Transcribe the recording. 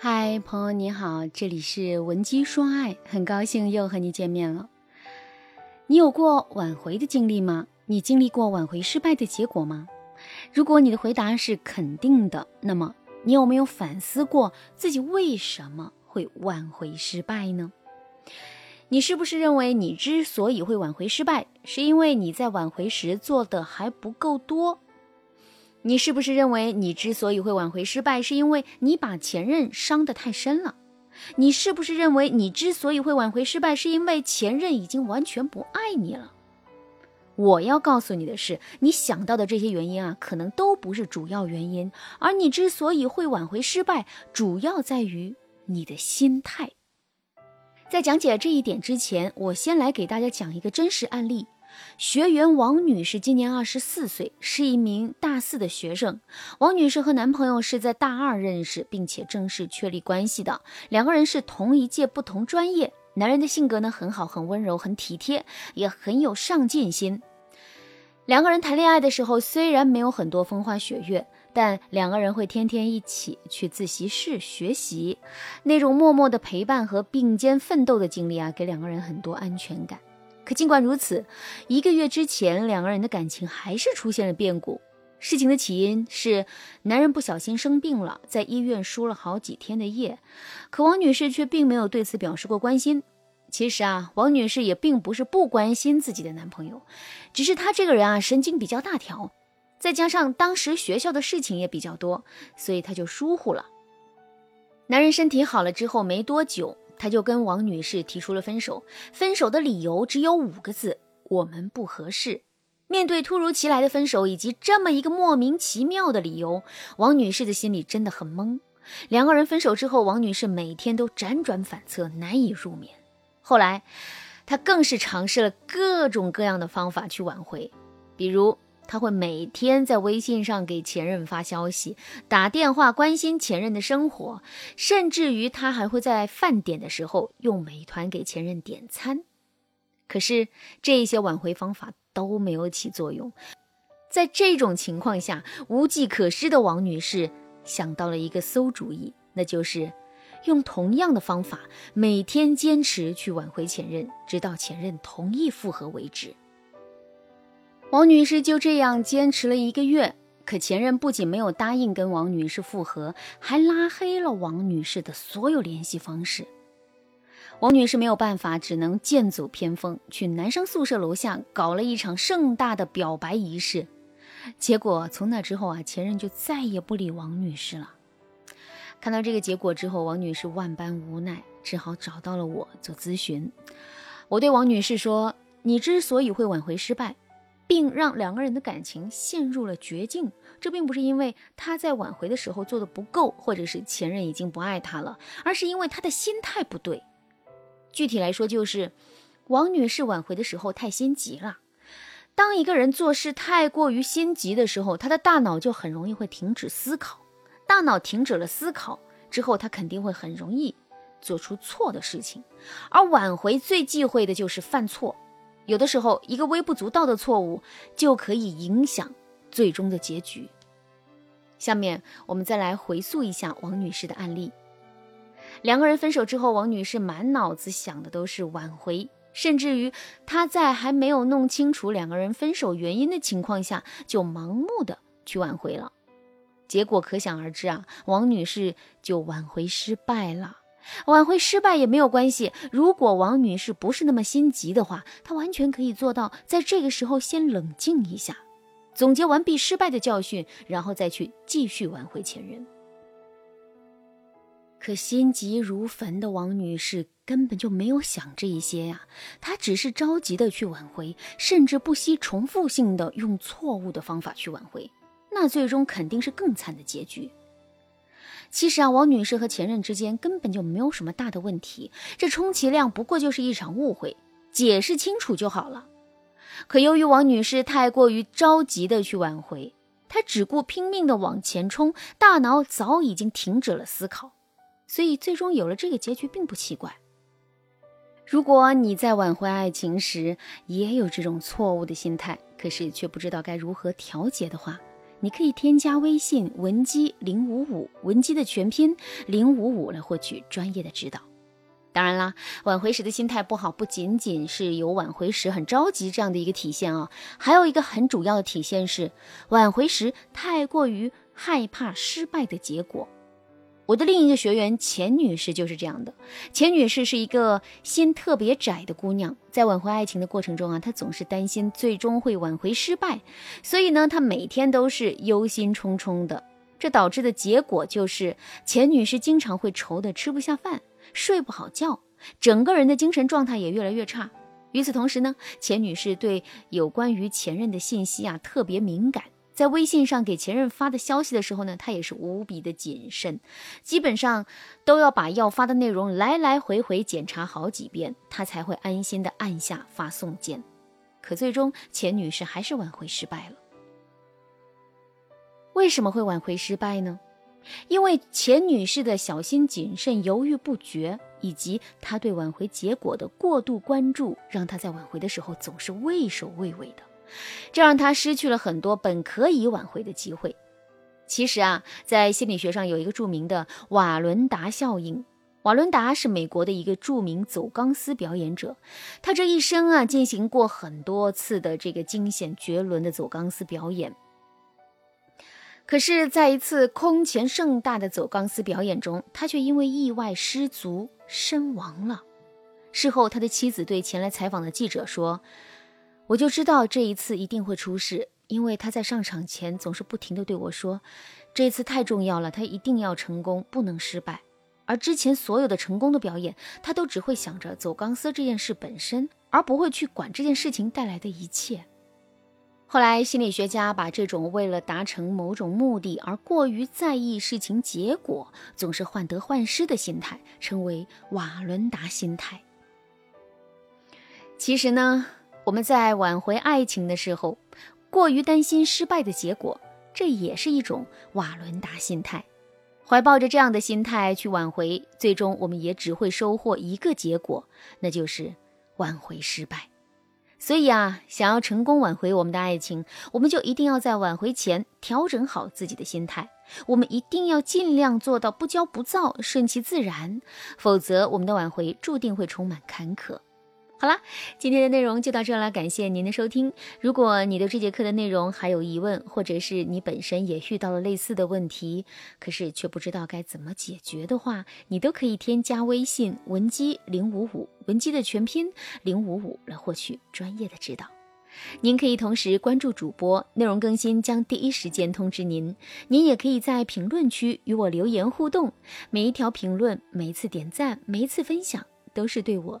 嗨，朋友你好，这里是文姬说爱，很高兴又和你见面了。你有过挽回的经历吗？你经历过挽回失败的结果吗？如果你的回答是肯定的，那么你有没有反思过自己为什么会挽回失败呢？你是不是认为你之所以会挽回失败，是因为你在挽回时做的还不够多？你是不是认为你之所以会挽回失败，是因为你把前任伤得太深了？你是不是认为你之所以会挽回失败，是因为前任已经完全不爱你了？我要告诉你的是，你想到的这些原因啊，可能都不是主要原因，而你之所以会挽回失败，主要在于你的心态。在讲解这一点之前，我先来给大家讲一个真实案例。学员王女士今年二十四岁，是一名大四的学生。王女士和男朋友是在大二认识，并且正式确立关系的。两个人是同一届，不同专业。男人的性格呢很好，很温柔，很体贴，也很有上进心。两个人谈恋爱的时候，虽然没有很多风花雪月，但两个人会天天一起去自习室学习，那种默默的陪伴和并肩奋斗的经历啊，给两个人很多安全感。可尽管如此，一个月之前，两个人的感情还是出现了变故。事情的起因是男人不小心生病了，在医院输了好几天的液，可王女士却并没有对此表示过关心。其实啊，王女士也并不是不关心自己的男朋友，只是她这个人啊，神经比较大条，再加上当时学校的事情也比较多，所以她就疏忽了。男人身体好了之后没多久。他就跟王女士提出了分手，分手的理由只有五个字：我们不合适。面对突如其来的分手以及这么一个莫名其妙的理由，王女士的心里真的很懵。两个人分手之后，王女士每天都辗转反侧，难以入眠。后来，她更是尝试了各种各样的方法去挽回，比如。他会每天在微信上给前任发消息，打电话关心前任的生活，甚至于他还会在饭点的时候用美团给前任点餐。可是这些挽回方法都没有起作用。在这种情况下，无计可施的王女士想到了一个馊主意，那就是用同样的方法，每天坚持去挽回前任，直到前任同意复合为止。王女士就这样坚持了一个月，可前任不仅没有答应跟王女士复合，还拉黑了王女士的所有联系方式。王女士没有办法，只能剑走偏锋，去男生宿舍楼下搞了一场盛大的表白仪式。结果从那之后啊，前任就再也不理王女士了。看到这个结果之后，王女士万般无奈，只好找到了我做咨询。我对王女士说：“你之所以会挽回失败。”并让两个人的感情陷入了绝境。这并不是因为他在挽回的时候做的不够，或者是前任已经不爱他了，而是因为他的心态不对。具体来说，就是王女士挽回的时候太心急了。当一个人做事太过于心急的时候，他的大脑就很容易会停止思考。大脑停止了思考之后，他肯定会很容易做出错的事情。而挽回最忌讳的就是犯错。有的时候，一个微不足道的错误就可以影响最终的结局。下面我们再来回溯一下王女士的案例。两个人分手之后，王女士满脑子想的都是挽回，甚至于她在还没有弄清楚两个人分手原因的情况下，就盲目的去挽回了。结果可想而知啊，王女士就挽回失败了。挽回失败也没有关系。如果王女士不是那么心急的话，她完全可以做到在这个时候先冷静一下，总结完毕失败的教训，然后再去继续挽回前任。可心急如焚的王女士根本就没有想这一些呀，她只是着急的去挽回，甚至不惜重复性的用错误的方法去挽回，那最终肯定是更惨的结局。其实啊，王女士和前任之间根本就没有什么大的问题，这充其量不过就是一场误会，解释清楚就好了。可由于王女士太过于着急的去挽回，她只顾拼命的往前冲，大脑早已经停止了思考，所以最终有了这个结局并不奇怪。如果你在挽回爱情时也有这种错误的心态，可是却不知道该如何调节的话，你可以添加微信文姬零五五，文姬的全拼零五五来获取专业的指导。当然啦，挽回时的心态不好，不仅仅是有挽回时很着急这样的一个体现啊，还有一个很主要的体现是挽回时太过于害怕失败的结果。我的另一个学员钱女士就是这样的。钱女士是一个心特别窄的姑娘，在挽回爱情的过程中啊，她总是担心最终会挽回失败，所以呢，她每天都是忧心忡忡的。这导致的结果就是钱女士经常会愁得吃不下饭，睡不好觉，整个人的精神状态也越来越差。与此同时呢，钱女士对有关于前任的信息啊特别敏感。在微信上给前任发的消息的时候呢，他也是无比的谨慎，基本上都要把要发的内容来来回回检查好几遍，他才会安心的按下发送键。可最终，钱女士还是挽回失败了。为什么会挽回失败呢？因为钱女士的小心谨慎、犹豫不决，以及她对挽回结果的过度关注，让她在挽回的时候总是畏首畏尾的。这让他失去了很多本可以挽回的机会。其实啊，在心理学上有一个著名的瓦伦达效应。瓦伦达是美国的一个著名走钢丝表演者，他这一生啊进行过很多次的这个惊险绝伦的走钢丝表演。可是，在一次空前盛大的走钢丝表演中，他却因为意外失足身亡了。事后，他的妻子对前来采访的记者说。我就知道这一次一定会出事，因为他在上场前总是不停地对我说：“这次太重要了，他一定要成功，不能失败。”而之前所有的成功的表演，他都只会想着走钢丝这件事本身，而不会去管这件事情带来的一切。后来，心理学家把这种为了达成某种目的而过于在意事情结果、总是患得患失的心态，称为瓦伦达心态。其实呢？我们在挽回爱情的时候，过于担心失败的结果，这也是一种瓦伦达心态。怀抱着这样的心态去挽回，最终我们也只会收获一个结果，那就是挽回失败。所以啊，想要成功挽回我们的爱情，我们就一定要在挽回前调整好自己的心态。我们一定要尽量做到不骄不躁，顺其自然，否则我们的挽回注定会充满坎坷。好了，今天的内容就到这了，感谢您的收听。如果你对这节课的内容还有疑问，或者是你本身也遇到了类似的问题，可是却不知道该怎么解决的话，你都可以添加微信文姬零五五，文姬的全拼零五五来获取专业的指导。您可以同时关注主播，内容更新将第一时间通知您。您也可以在评论区与我留言互动，每一条评论、每一次点赞、每一次分享，都是对我。